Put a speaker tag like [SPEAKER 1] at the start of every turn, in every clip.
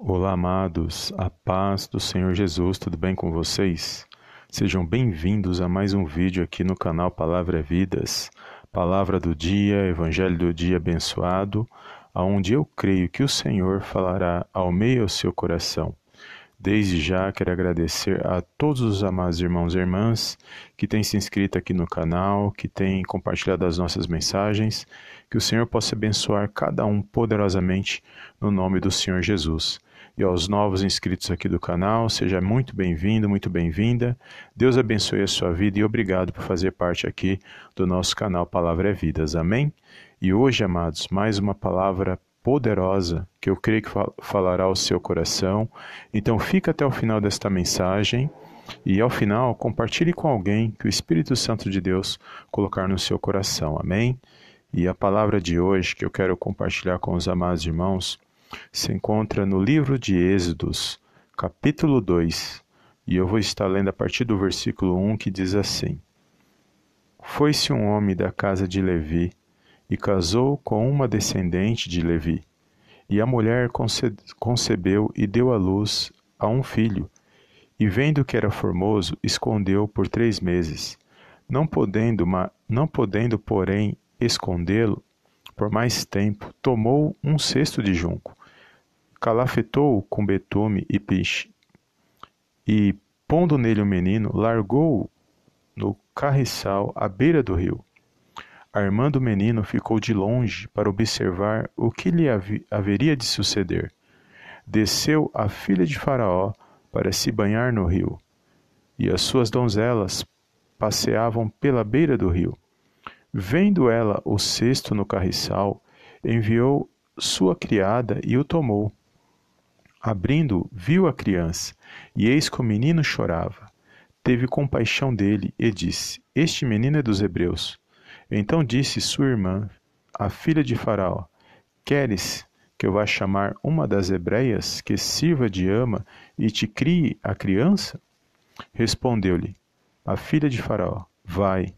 [SPEAKER 1] Olá, amados, a paz do Senhor Jesus, tudo bem com vocês? Sejam bem-vindos a mais um vídeo aqui no canal Palavra Vidas, Palavra do Dia, Evangelho do Dia abençoado, aonde eu creio que o Senhor falará ao meio ao seu coração. Desde já quero agradecer a todos os amados irmãos e irmãs que têm se inscrito aqui no canal, que têm compartilhado as nossas mensagens, que o Senhor possa abençoar cada um poderosamente no nome do Senhor Jesus. E aos novos inscritos aqui do canal, seja muito bem-vindo, muito bem-vinda. Deus abençoe a sua vida e obrigado por fazer parte aqui do nosso canal Palavra é Vidas. Amém? E hoje, amados, mais uma palavra poderosa que eu creio que falará ao seu coração. Então fica até o final desta mensagem e ao final compartilhe com alguém que o Espírito Santo de Deus colocar no seu coração. Amém? E a palavra de hoje que eu quero compartilhar com os amados irmãos se encontra no livro de Êxodos, capítulo 2, e eu vou estar lendo a partir do versículo 1 que diz assim: Foi-se um homem da casa de Levi e casou com uma descendente de Levi. E a mulher concebeu e deu à luz a um filho. E vendo que era formoso, escondeu por três meses. Não podendo, não podendo porém, escondê-lo por mais tempo, tomou um cesto de junco, calafetou-o com betume e piche, e, pondo nele o menino, largou-o no carriçal à beira do rio. Armando o menino ficou de longe para observar o que lhe haveria de suceder. Desceu a filha de Faraó para se banhar no rio, e as suas donzelas passeavam pela beira do rio. Vendo ela o cesto no carriçal, enviou sua criada e o tomou. Abrindo, viu a criança, e eis que o menino chorava. Teve compaixão dele e disse: Este menino é dos hebreus. Então disse sua irmã, a filha de Faraó: Queres que eu vá chamar uma das hebreias que sirva de ama e te crie a criança? Respondeu-lhe a filha de Faraó: Vai.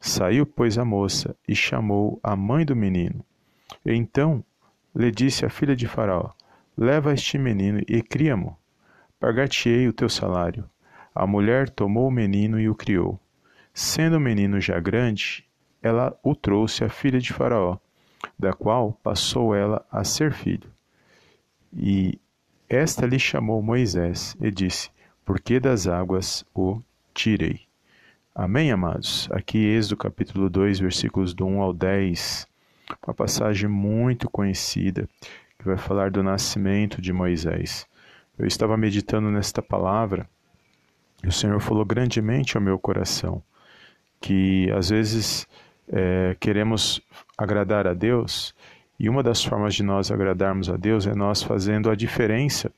[SPEAKER 1] Saiu, pois, a moça e chamou a mãe do menino. Então lhe disse a filha de Faraó: Leva este menino e cria-mo. Pagar-te-ei o teu salário. A mulher tomou o menino e o criou. Sendo o menino já grande, ela o trouxe à filha de Faraó, da qual passou ela a ser filho. E esta lhe chamou Moisés e disse: Por que das águas o tirei? Amém, amados? Aqui, Êxodo capítulo 2, versículos do 1 ao 10, uma passagem muito conhecida que vai falar do nascimento de Moisés. Eu estava meditando nesta palavra e o Senhor falou grandemente ao meu coração que às vezes é, queremos agradar a Deus, e uma das formas de nós agradarmos a Deus é nós fazendo a diferença,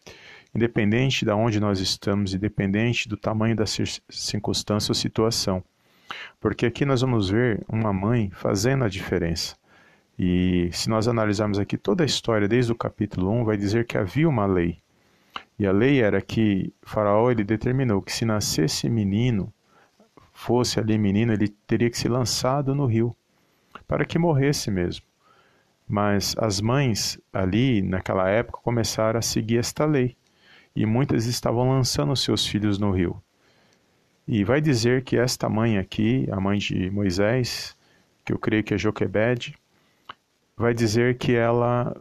[SPEAKER 1] independente de onde nós estamos, independente do tamanho da circunstância ou situação. Porque aqui nós vamos ver uma mãe fazendo a diferença. E se nós analisarmos aqui toda a história, desde o capítulo 1, vai dizer que havia uma lei. E a lei era que Faraó ele determinou que se nascesse menino, fosse ali menino, ele teria que ser lançado no rio, para que morresse mesmo. Mas as mães ali, naquela época, começaram a seguir esta lei, e muitas estavam lançando seus filhos no rio. E vai dizer que esta mãe aqui, a mãe de Moisés, que eu creio que é Joquebede, vai dizer que ela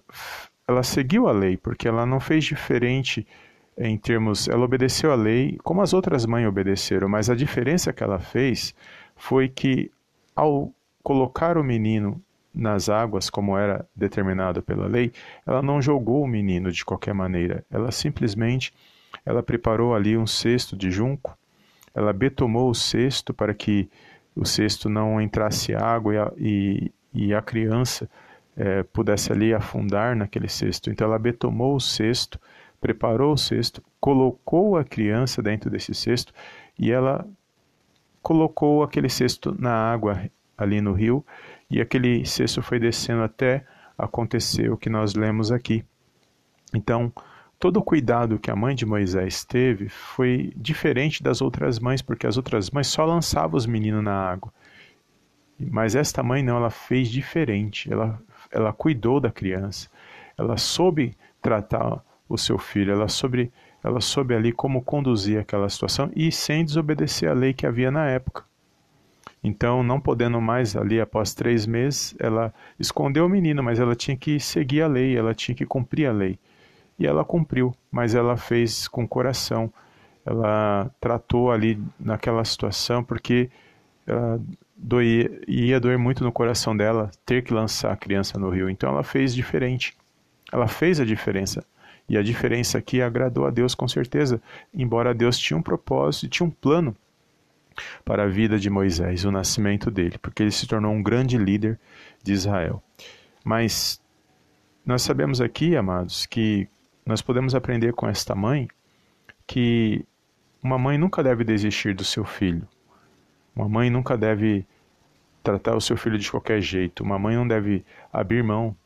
[SPEAKER 1] ela seguiu a lei, porque ela não fez diferente em termos, ela obedeceu a lei como as outras mães obedeceram, mas a diferença que ela fez foi que ao colocar o menino nas águas, como era determinado pela lei, ela não jogou o menino de qualquer maneira. Ela simplesmente ela preparou ali um cesto de junco, ela betomou o cesto para que o cesto não entrasse água e a, e, e a criança é, pudesse ali afundar naquele cesto. Então ela betomou o cesto preparou o cesto, colocou a criança dentro desse cesto e ela colocou aquele cesto na água ali no rio e aquele cesto foi descendo até acontecer o que nós lemos aqui. Então, todo o cuidado que a mãe de Moisés teve foi diferente das outras mães, porque as outras mães só lançavam os meninos na água. Mas esta mãe não, ela fez diferente. Ela, ela cuidou da criança. Ela soube tratar o seu filho. Ela soube, ela soube ali como conduzir aquela situação e sem desobedecer a lei que havia na época. Então, não podendo mais ali após três meses, ela escondeu o menino, mas ela tinha que seguir a lei, ela tinha que cumprir a lei. E ela cumpriu, mas ela fez com coração. Ela tratou ali naquela situação porque ela doía, ia doer muito no coração dela ter que lançar a criança no rio. Então ela fez diferente. Ela fez a diferença. E a diferença aqui agradou a Deus com certeza, embora Deus tinha um propósito e tinha um plano para a vida de Moisés, o nascimento dele, porque ele se tornou um grande líder de Israel. Mas nós sabemos aqui, amados, que nós podemos aprender com esta mãe que uma mãe nunca deve desistir do seu filho. Uma mãe nunca deve tratar o seu filho de qualquer jeito. Uma mãe não deve abrir mão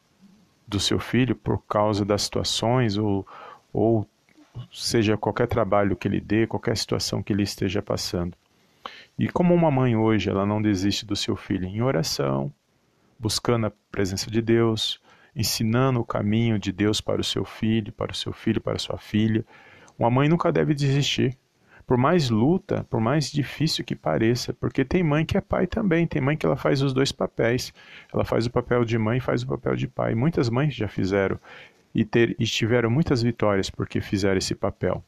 [SPEAKER 1] do seu filho por causa das situações ou, ou seja qualquer trabalho que ele dê, qualquer situação que ele esteja passando. E como uma mãe hoje, ela não desiste do seu filho em oração, buscando a presença de Deus, ensinando o caminho de Deus para o seu filho, para o seu filho, para a sua filha. Uma mãe nunca deve desistir. Por mais luta, por mais difícil que pareça, porque tem mãe que é pai também, tem mãe que ela faz os dois papéis. Ela faz o papel de mãe faz o papel de pai. Muitas mães já fizeram e, ter, e tiveram muitas vitórias porque fizeram esse papel.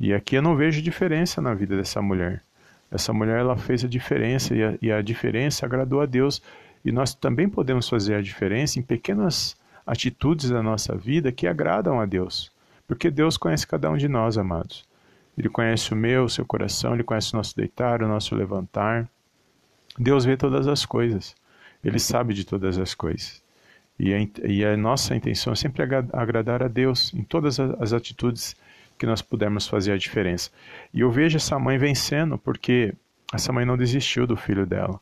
[SPEAKER 1] E aqui eu não vejo diferença na vida dessa mulher. Essa mulher ela fez a diferença e a, e a diferença agradou a Deus. E nós também podemos fazer a diferença em pequenas atitudes da nossa vida que agradam a Deus. Porque Deus conhece cada um de nós, amados. Ele conhece o meu, o seu coração, ele conhece o nosso deitar, o nosso levantar. Deus vê todas as coisas. Ele sabe de todas as coisas. E a, e a nossa intenção é sempre agradar a Deus em todas as atitudes que nós pudermos fazer a diferença. E eu vejo essa mãe vencendo porque essa mãe não desistiu do filho dela.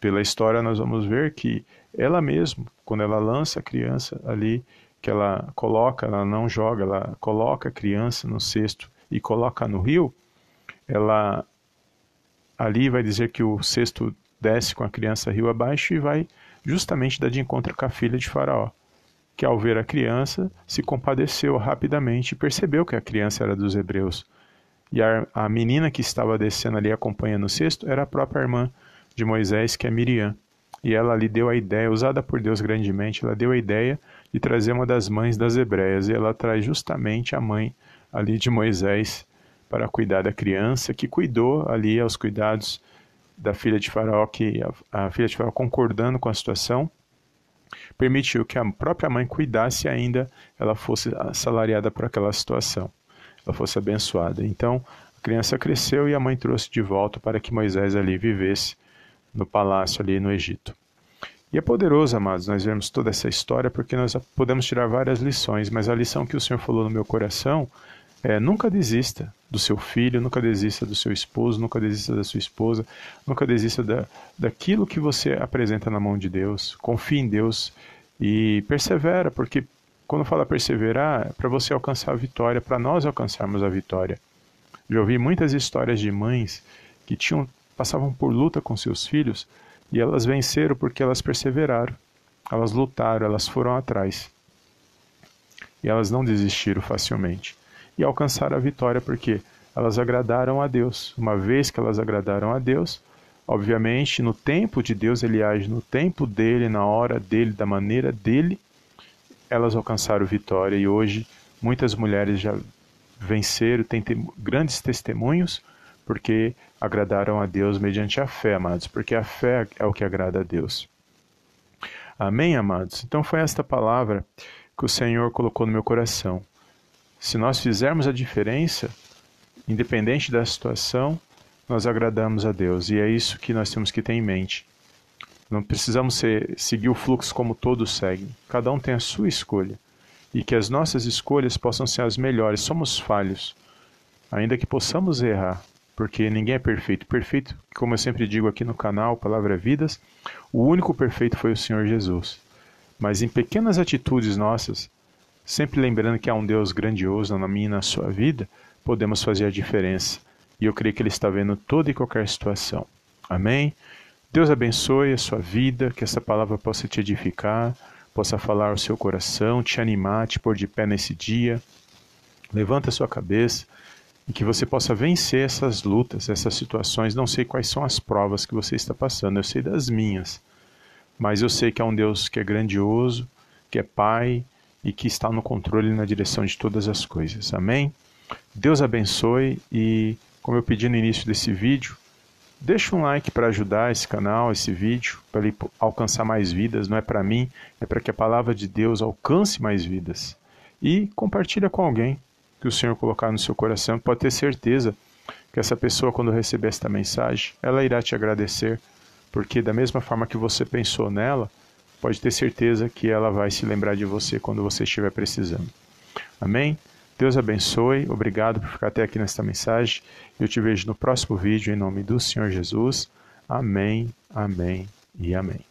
[SPEAKER 1] Pela história nós vamos ver que ela mesma, quando ela lança a criança ali, que ela coloca, ela não joga, ela coloca a criança no cesto e coloca no rio, ela ali vai dizer que o cesto desce com a criança rio abaixo e vai justamente dar de encontro com a filha de Faraó que ao ver a criança se compadeceu rapidamente e percebeu que a criança era dos hebreus. E a, a menina que estava descendo ali acompanhando o cesto era a própria irmã de Moisés, que é Miriam. E ela lhe deu a ideia, usada por Deus grandemente, ela deu a ideia de trazer uma das mães das hebreias. E ela traz justamente a mãe ali de Moisés para cuidar da criança, que cuidou ali aos cuidados da filha de Faraó, que a, a filha de Faraó concordando com a situação, permitiu que a própria mãe cuidasse ainda ela fosse assalariada por aquela situação, ela fosse abençoada. Então, a criança cresceu e a mãe trouxe de volta para que Moisés ali vivesse no palácio ali no Egito. E é poderoso, amados, nós vemos toda essa história porque nós podemos tirar várias lições, mas a lição que o Senhor falou no meu coração é, nunca desista do seu filho, nunca desista do seu esposo, nunca desista da sua esposa, nunca desista da, daquilo que você apresenta na mão de Deus. Confie em Deus e persevera, porque quando fala perseverar, é para você alcançar a vitória, para nós alcançarmos a vitória. Já ouvi muitas histórias de mães que tinham passavam por luta com seus filhos e elas venceram porque elas perseveraram. Elas lutaram, elas foram atrás. E elas não desistiram facilmente e alcançar a vitória, porque elas agradaram a Deus. Uma vez que elas agradaram a Deus, obviamente, no tempo de Deus, ele age no tempo dele, na hora dele, da maneira dele, elas alcançaram vitória e hoje muitas mulheres já venceram, têm grandes testemunhos, porque agradaram a Deus mediante a fé, amados, porque a fé é o que agrada a Deus. Amém, amados? Então foi esta palavra que o Senhor colocou no meu coração. Se nós fizermos a diferença, independente da situação, nós agradamos a Deus. E é isso que nós temos que ter em mente. Não precisamos ser, seguir o fluxo como todos seguem. Cada um tem a sua escolha. E que as nossas escolhas possam ser as melhores. Somos falhos, ainda que possamos errar, porque ninguém é perfeito. Perfeito, como eu sempre digo aqui no canal Palavra Vidas, o único perfeito foi o Senhor Jesus. Mas em pequenas atitudes nossas, Sempre lembrando que há um Deus grandioso na minha e na sua vida, podemos fazer a diferença. E eu creio que Ele está vendo toda e qualquer situação. Amém? Deus abençoe a sua vida, que essa palavra possa te edificar, possa falar ao seu coração, te animar, te pôr de pé nesse dia. Levanta a sua cabeça e que você possa vencer essas lutas, essas situações. Não sei quais são as provas que você está passando, eu sei das minhas, mas eu sei que é um Deus que é grandioso, que é Pai e que está no controle e na direção de todas as coisas. Amém? Deus abençoe e, como eu pedi no início desse vídeo, deixa um like para ajudar esse canal, esse vídeo, para ele alcançar mais vidas. Não é para mim, é para que a palavra de Deus alcance mais vidas. E compartilha com alguém que o Senhor colocar no seu coração. Pode ter certeza que essa pessoa, quando receber esta mensagem, ela irá te agradecer, porque da mesma forma que você pensou nela, pode ter certeza que ela vai se lembrar de você quando você estiver precisando. Amém? Deus abençoe, obrigado por ficar até aqui nesta mensagem. Eu te vejo no próximo vídeo em nome do Senhor Jesus. Amém, amém e amém.